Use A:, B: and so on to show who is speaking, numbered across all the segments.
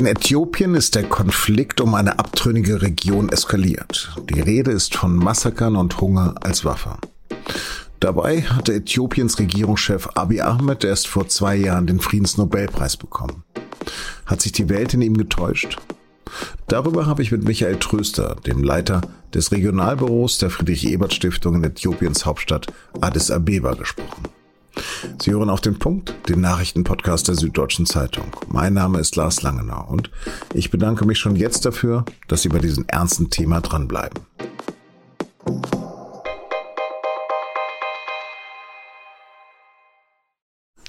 A: In Äthiopien ist der Konflikt um eine abtrünnige Region eskaliert. Die Rede ist von Massakern und Hunger als Waffe. Dabei hatte Äthiopiens Regierungschef Abiy Ahmed erst vor zwei Jahren den Friedensnobelpreis bekommen. Hat sich die Welt in ihm getäuscht? Darüber habe ich mit Michael Tröster, dem Leiter des Regionalbüros der Friedrich-Ebert-Stiftung in Äthiopiens Hauptstadt Addis Abeba, gesprochen. Sie hören auf den Punkt, den Nachrichtenpodcast der Süddeutschen Zeitung. Mein Name ist Lars Langenau und ich bedanke mich schon jetzt dafür, dass Sie bei diesem ernsten Thema dranbleiben.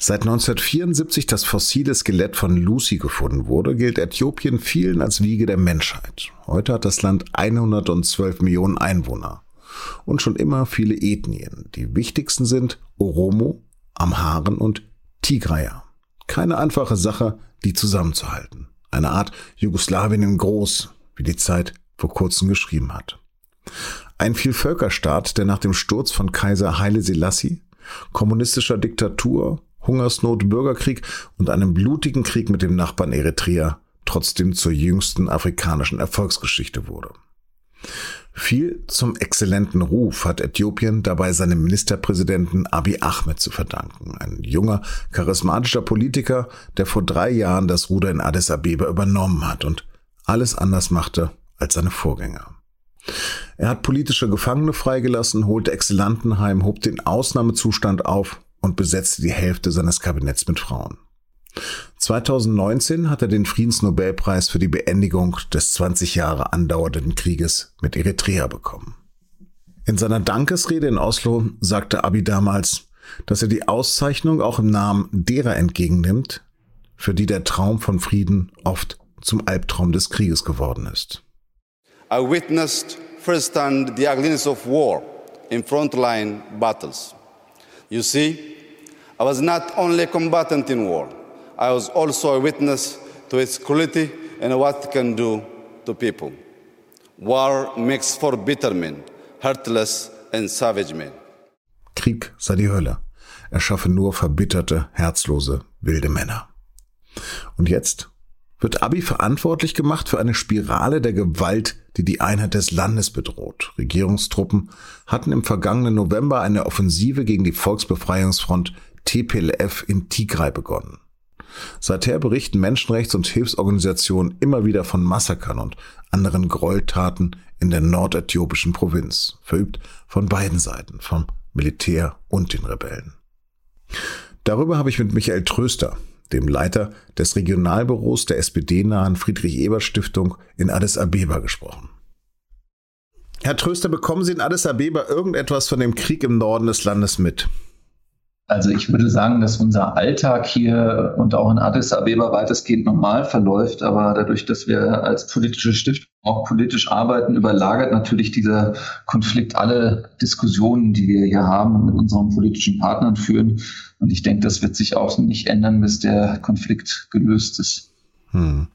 A: Seit 1974 das fossile Skelett von Lucy gefunden wurde, gilt Äthiopien vielen als Wiege der Menschheit. Heute hat das Land 112 Millionen Einwohner und schon immer viele Ethnien. Die wichtigsten sind Oromo, Amharen und Tigrayer. Keine einfache Sache, die zusammenzuhalten. Eine Art Jugoslawien in groß, wie die Zeit vor kurzem geschrieben hat. Ein Vielvölkerstaat, der nach dem Sturz von Kaiser Haile Selassie, kommunistischer Diktatur, Hungersnot, Bürgerkrieg und einem blutigen Krieg mit dem Nachbarn Eritrea trotzdem zur jüngsten afrikanischen Erfolgsgeschichte wurde. Viel zum exzellenten Ruf hat Äthiopien dabei seinem Ministerpräsidenten Abiy Ahmed zu verdanken. Ein junger, charismatischer Politiker, der vor drei Jahren das Ruder in Addis Abeba übernommen hat und alles anders machte als seine Vorgänger. Er hat politische Gefangene freigelassen, holte Exzellenten heim, hob den Ausnahmezustand auf und besetzte die Hälfte seines Kabinetts mit Frauen. 2019 hat er den Friedensnobelpreis für die Beendigung des 20 Jahre andauernden Krieges mit Eritrea bekommen. In seiner Dankesrede in Oslo sagte Abi damals, dass er die Auszeichnung auch im Namen derer entgegennimmt, für die der Traum von Frieden oft zum Albtraum des Krieges geworden ist.
B: I witnessed firsthand the ugliness of war in frontline battles. You see, I was not only a combatant in war, I was also a witness to its cruelty and what it can do to people. War makes for bitter men, heartless and savage men.
A: Krieg sei die Hölle. Er schaffe nur verbitterte, herzlose, wilde Männer. Und jetzt wird Abi verantwortlich gemacht für eine Spirale der Gewalt, die die Einheit des Landes bedroht. Regierungstruppen hatten im vergangenen November eine Offensive gegen die Volksbefreiungsfront TPLF in Tigray begonnen. Seither berichten Menschenrechts- und Hilfsorganisationen immer wieder von Massakern und anderen Gräueltaten in der nordäthiopischen Provinz, verübt von beiden Seiten, vom Militär und den Rebellen. Darüber habe ich mit Michael Tröster, dem Leiter des Regionalbüros der SPD-nahen Friedrich-Ebert-Stiftung in Addis Abeba, gesprochen. Herr Tröster, bekommen Sie in Addis Abeba irgendetwas von dem Krieg im Norden des Landes mit?
C: Also ich würde sagen, dass unser Alltag hier und auch in Addis Abeba weitestgehend normal verläuft, aber dadurch, dass wir als politische Stiftung auch politisch arbeiten, überlagert natürlich dieser Konflikt alle Diskussionen, die wir hier haben und mit unseren politischen Partnern führen. Und ich denke, das wird sich auch nicht ändern, bis der Konflikt gelöst ist.
A: Hm.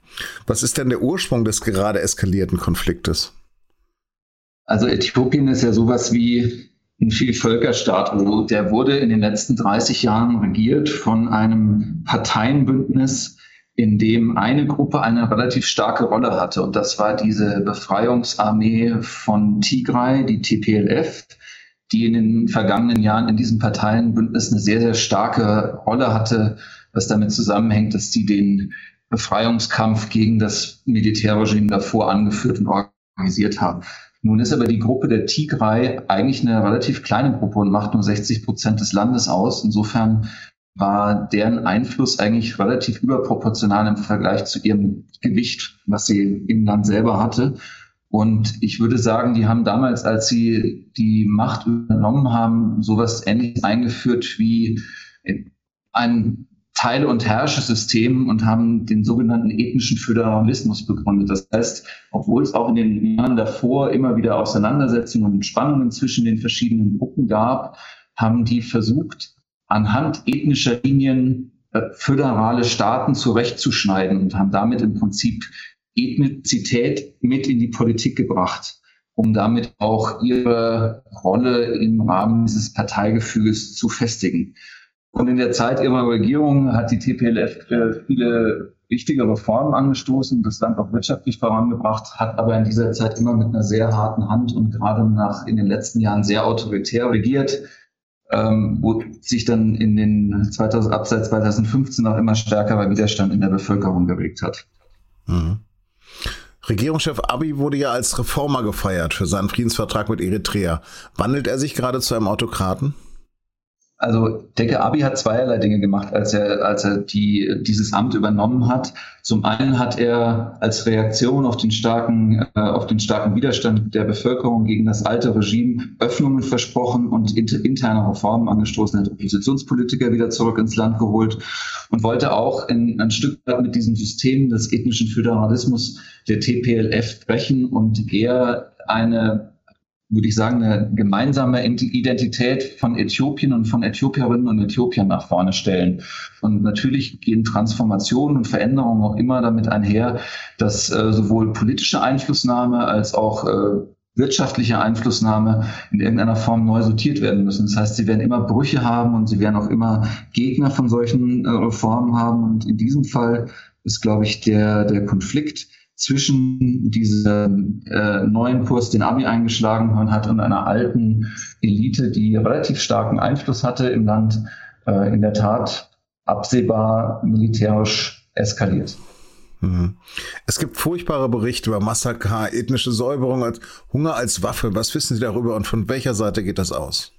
A: Was ist denn der Ursprung des gerade eskalierten Konfliktes?
C: Also Äthiopien ist ja sowas wie ein Vielvölkerstaat. Der wurde in den letzten 30 Jahren regiert von einem Parteienbündnis, in dem eine Gruppe eine relativ starke Rolle hatte. Und das war diese Befreiungsarmee von Tigray, die TPLF, die in den vergangenen Jahren in diesem Parteienbündnis eine sehr, sehr starke Rolle hatte, was damit zusammenhängt, dass sie den Befreiungskampf gegen das Militärregime davor angeführt und organisiert haben. Nun ist aber die Gruppe der Tigray eigentlich eine relativ kleine Gruppe und macht nur 60 Prozent des Landes aus. Insofern war deren Einfluss eigentlich relativ überproportional im Vergleich zu ihrem Gewicht, was sie im Land selber hatte. Und ich würde sagen, die haben damals, als sie die Macht übernommen haben, sowas ähnliches eingeführt wie ein Teile- und Herrschesystem und haben den sogenannten ethnischen Föderalismus begründet. Das heißt, obwohl es auch in den Jahren davor immer wieder Auseinandersetzungen und Spannungen zwischen den verschiedenen Gruppen gab, haben die versucht, anhand ethnischer Linien äh, föderale Staaten zurechtzuschneiden und haben damit im Prinzip Ethnizität mit in die Politik gebracht, um damit auch ihre Rolle im Rahmen dieses Parteigefüges zu festigen. Und in der Zeit ihrer Regierung hat die TPLF äh, viele wichtige Reformen angestoßen, das Land auch wirtschaftlich vorangebracht, hat aber in dieser Zeit immer mit einer sehr harten Hand und gerade nach in den letzten Jahren sehr autoritär regiert, ähm, wo sich dann in den 2000, ab seit 2015 auch immer stärkerer Widerstand in der Bevölkerung geregt hat. Mhm.
A: Regierungschef Abiy wurde ja als Reformer gefeiert für seinen Friedensvertrag mit Eritrea. Wandelt er sich gerade zu einem Autokraten?
C: Also Decke Abi hat zweierlei Dinge gemacht, als er, als er die, dieses Amt übernommen hat. Zum einen hat er als Reaktion auf den starken, äh, auf den starken Widerstand der Bevölkerung gegen das alte Regime Öffnungen versprochen und inter, interne Reformen angestoßen, hat Oppositionspolitiker wieder zurück ins Land geholt und wollte auch in, ein Stück weit mit diesem System des ethnischen Föderalismus der TPLF brechen und eher eine würde ich sagen, eine gemeinsame Identität von Äthiopien und von Äthiopierinnen und Äthiopiern nach vorne stellen. Und natürlich gehen Transformationen und Veränderungen auch immer damit einher, dass äh, sowohl politische Einflussnahme als auch äh, wirtschaftliche Einflussnahme in irgendeiner Form neu sortiert werden müssen. Das heißt, sie werden immer Brüche haben und sie werden auch immer Gegner von solchen äh, Reformen haben. Und in diesem Fall ist, glaube ich, der, der Konflikt zwischen diesem äh, neuen Kurs, den Abi eingeschlagen hat, und einer alten Elite, die relativ starken Einfluss hatte im Land, äh, in der Tat absehbar militärisch eskaliert.
A: Mhm. Es gibt furchtbare Berichte über Massaker, ethnische Säuberung, als Hunger als Waffe. Was wissen Sie darüber und von welcher Seite geht das aus?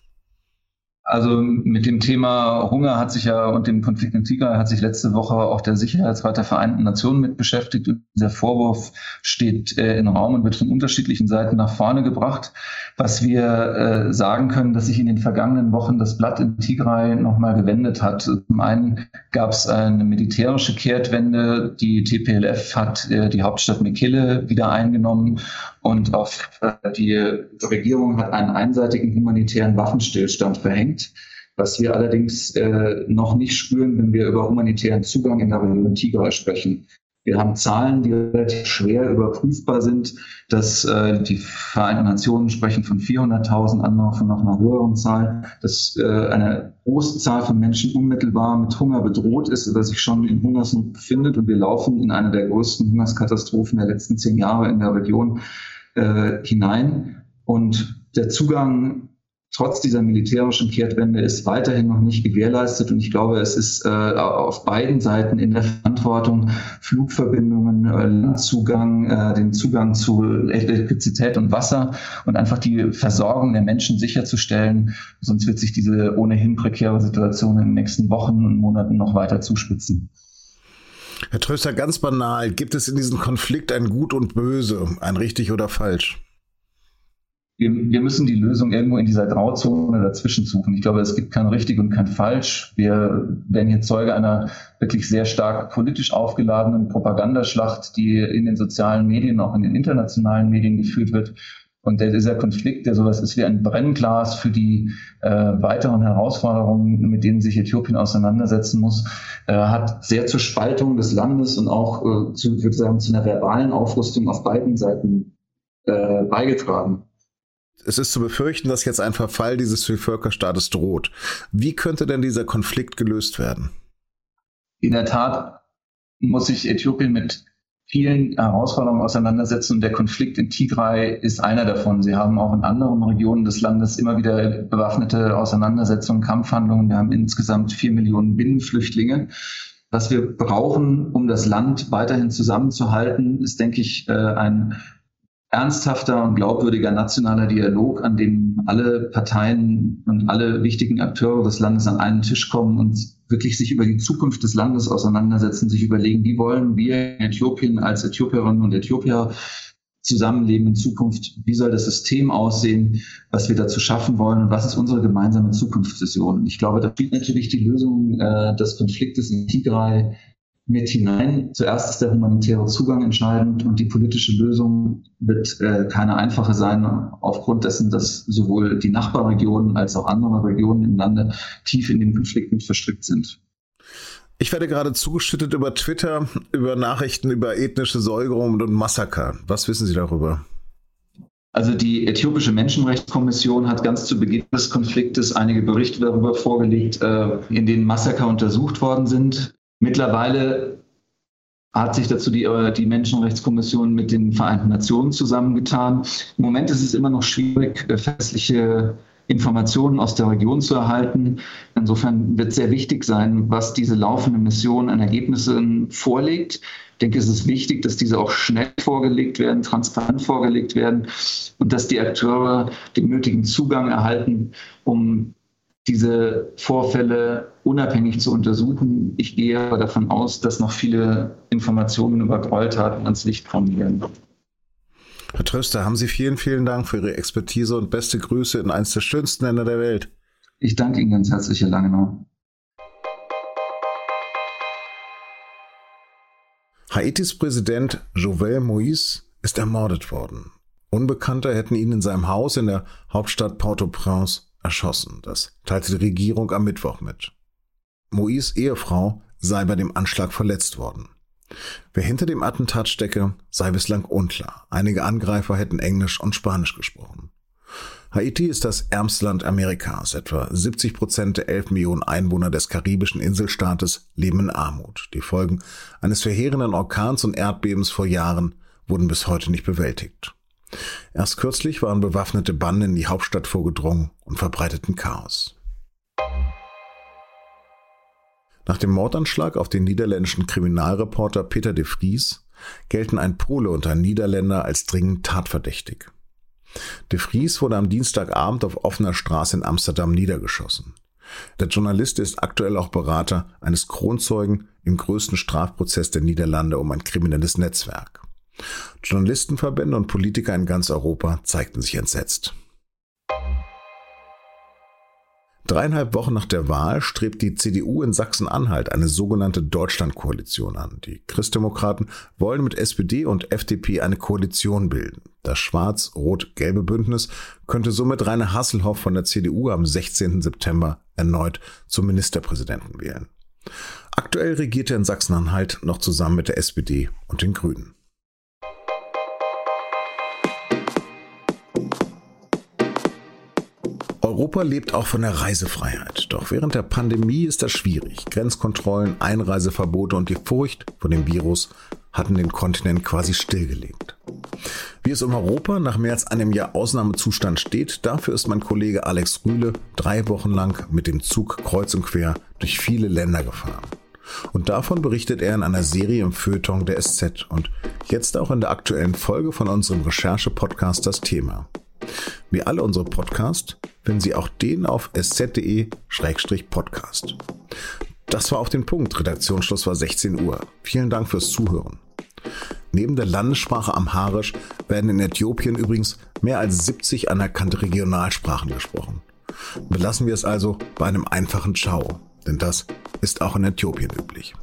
C: Also mit dem Thema Hunger hat sich ja und dem Konflikt in Tigray hat sich letzte Woche auch der Sicherheitsrat der Vereinten Nationen mit beschäftigt. Und dieser Vorwurf steht äh, im Raum und wird von unterschiedlichen Seiten nach vorne gebracht. Was wir äh, sagen können, dass sich in den vergangenen Wochen das Blatt in Tigray nochmal gewendet hat. Zum einen gab es eine militärische Kehrtwende. Die TPLF hat äh, die Hauptstadt Mekelle wieder eingenommen und auf, äh, die Regierung hat einen einseitigen humanitären Waffenstillstand verhängt, was wir allerdings äh, noch nicht spüren, wenn wir über humanitären Zugang in der Region Tigray sprechen. Wir haben Zahlen, die relativ schwer überprüfbar sind, dass äh, die Vereinten Nationen sprechen von 400.000, andere von noch einer höheren Zahl, dass äh, eine große Zahl von Menschen unmittelbar mit Hunger bedroht ist oder sich schon in Hungersnot befindet. Und wir laufen in eine der größten Hungerskatastrophen der letzten zehn Jahre in der Region äh, hinein. Und der Zugang trotz dieser militärischen Kehrtwende ist weiterhin noch nicht gewährleistet. Und ich glaube, es ist äh, auf beiden Seiten in der Verantwortung, Flugverbindungen, äh, Landzugang, äh, den Zugang zu Elektrizität und Wasser und einfach die Versorgung der Menschen sicherzustellen. Sonst wird sich diese ohnehin prekäre Situation in den nächsten Wochen und Monaten noch weiter zuspitzen.
A: Herr Tröster, ganz banal, gibt es in diesem Konflikt ein Gut und Böse, ein richtig oder falsch?
C: Wir, wir, müssen die Lösung irgendwo in dieser Grauzone dazwischen suchen. Ich glaube, es gibt kein richtig und kein falsch. Wir werden hier Zeuge einer wirklich sehr stark politisch aufgeladenen Propagandaschlacht, die in den sozialen Medien, auch in den internationalen Medien geführt wird. Und dieser Konflikt, der sowas ist wie ein Brennglas für die äh, weiteren Herausforderungen, mit denen sich Äthiopien auseinandersetzen muss, äh, hat sehr zur Spaltung des Landes und auch äh, zu, würde sagen, zu einer verbalen Aufrüstung auf beiden Seiten äh, beigetragen.
A: Es ist zu befürchten, dass jetzt ein Verfall dieses Völkerstaates droht. Wie könnte denn dieser Konflikt gelöst werden?
C: In der Tat muss sich Äthiopien mit vielen Herausforderungen auseinandersetzen und der Konflikt in Tigray ist einer davon. Sie haben auch in anderen Regionen des Landes immer wieder bewaffnete Auseinandersetzungen, Kampfhandlungen. Wir haben insgesamt vier Millionen Binnenflüchtlinge. Was wir brauchen, um das Land weiterhin zusammenzuhalten, ist, denke ich, äh, ein ernsthafter und glaubwürdiger nationaler Dialog, an dem alle Parteien und alle wichtigen Akteure des Landes an einen Tisch kommen und wirklich sich über die Zukunft des Landes auseinandersetzen, sich überlegen, wie wollen wir in Äthiopien als Äthiopierinnen und Äthiopier zusammenleben in Zukunft, wie soll das System aussehen, was wir dazu schaffen wollen und was ist unsere gemeinsame Zukunftsvision. Ich glaube, da spielt natürlich die Lösung äh, des Konfliktes in Tigray mit hinein. Zuerst ist der humanitäre Zugang entscheidend und die politische Lösung wird äh, keine einfache sein, aufgrund dessen, dass sowohl die Nachbarregionen als auch andere Regionen im Lande tief in den Konflikt mit verstrickt sind.
A: Ich werde gerade zugeschüttet über Twitter, über Nachrichten über ethnische Säugerungen und Massaker. Was wissen Sie darüber?
C: Also die äthiopische Menschenrechtskommission hat ganz zu Beginn des Konfliktes einige Berichte darüber vorgelegt, äh, in denen Massaker untersucht worden sind. Mittlerweile hat sich dazu die, äh, die Menschenrechtskommission mit den Vereinten Nationen zusammengetan. Im Moment ist es immer noch schwierig, äh, festliche Informationen aus der Region zu erhalten. Insofern wird sehr wichtig sein, was diese laufende Mission an Ergebnissen vorlegt. Ich denke, es ist wichtig, dass diese auch schnell vorgelegt werden, transparent vorgelegt werden und dass die Akteure den nötigen Zugang erhalten, um diese Vorfälle unabhängig zu untersuchen. Ich gehe aber davon aus, dass noch viele Informationen über Gräueltaten ans Licht kommen werden.
A: Herr Tröster, haben Sie vielen, vielen Dank für Ihre Expertise und beste Grüße in eines der schönsten Länder der Welt.
C: Ich danke Ihnen ganz herzlich, Herr Langenau.
A: Haitis Präsident Jovenel Moïse ist ermordet worden. Unbekannte hätten ihn in seinem Haus in der Hauptstadt Port-au-Prince erschossen. Das teilte die Regierung am Mittwoch mit. Moïse Ehefrau sei bei dem Anschlag verletzt worden. Wer hinter dem Attentat stecke, sei bislang unklar. Einige Angreifer hätten Englisch und Spanisch gesprochen. Haiti ist das ärmste Land Amerikas. Etwa 70 Prozent der 11 Millionen Einwohner des karibischen Inselstaates leben in Armut. Die Folgen eines verheerenden Orkans und Erdbebens vor Jahren wurden bis heute nicht bewältigt. Erst kürzlich waren bewaffnete Banden in die Hauptstadt vorgedrungen und verbreiteten Chaos. Nach dem Mordanschlag auf den niederländischen Kriminalreporter Peter de Vries gelten ein Pole und ein Niederländer als dringend tatverdächtig. De Vries wurde am Dienstagabend auf offener Straße in Amsterdam niedergeschossen. Der Journalist ist aktuell auch Berater eines Kronzeugen im größten Strafprozess der Niederlande um ein kriminelles Netzwerk. Journalistenverbände und Politiker in ganz Europa zeigten sich entsetzt. Dreieinhalb Wochen nach der Wahl strebt die CDU in Sachsen-Anhalt eine sogenannte Deutschlandkoalition an. Die Christdemokraten wollen mit SPD und FDP eine Koalition bilden. Das schwarz-rot-gelbe Bündnis könnte somit Rainer Hasselhoff von der CDU am 16. September erneut zum Ministerpräsidenten wählen. Aktuell regiert er in Sachsen-Anhalt noch zusammen mit der SPD und den Grünen. Europa lebt auch von der Reisefreiheit. Doch während der Pandemie ist das schwierig. Grenzkontrollen, Einreiseverbote und die Furcht vor dem Virus hatten den Kontinent quasi stillgelegt. Wie es um Europa nach mehr als einem Jahr Ausnahmezustand steht, dafür ist mein Kollege Alex Rühle drei Wochen lang mit dem Zug kreuz und quer durch viele Länder gefahren. Und davon berichtet er in einer Serie im Feuilleton der SZ und jetzt auch in der aktuellen Folge von unserem Recherche-Podcast das Thema. Wie alle unsere Podcasts finden Sie auch den auf sz.de-podcast. Das war auf den Punkt. Redaktionsschluss war 16 Uhr. Vielen Dank fürs Zuhören. Neben der Landessprache Amharisch werden in Äthiopien übrigens mehr als 70 anerkannte Regionalsprachen gesprochen. Belassen wir es also bei einem einfachen Ciao, denn das ist auch in Äthiopien üblich.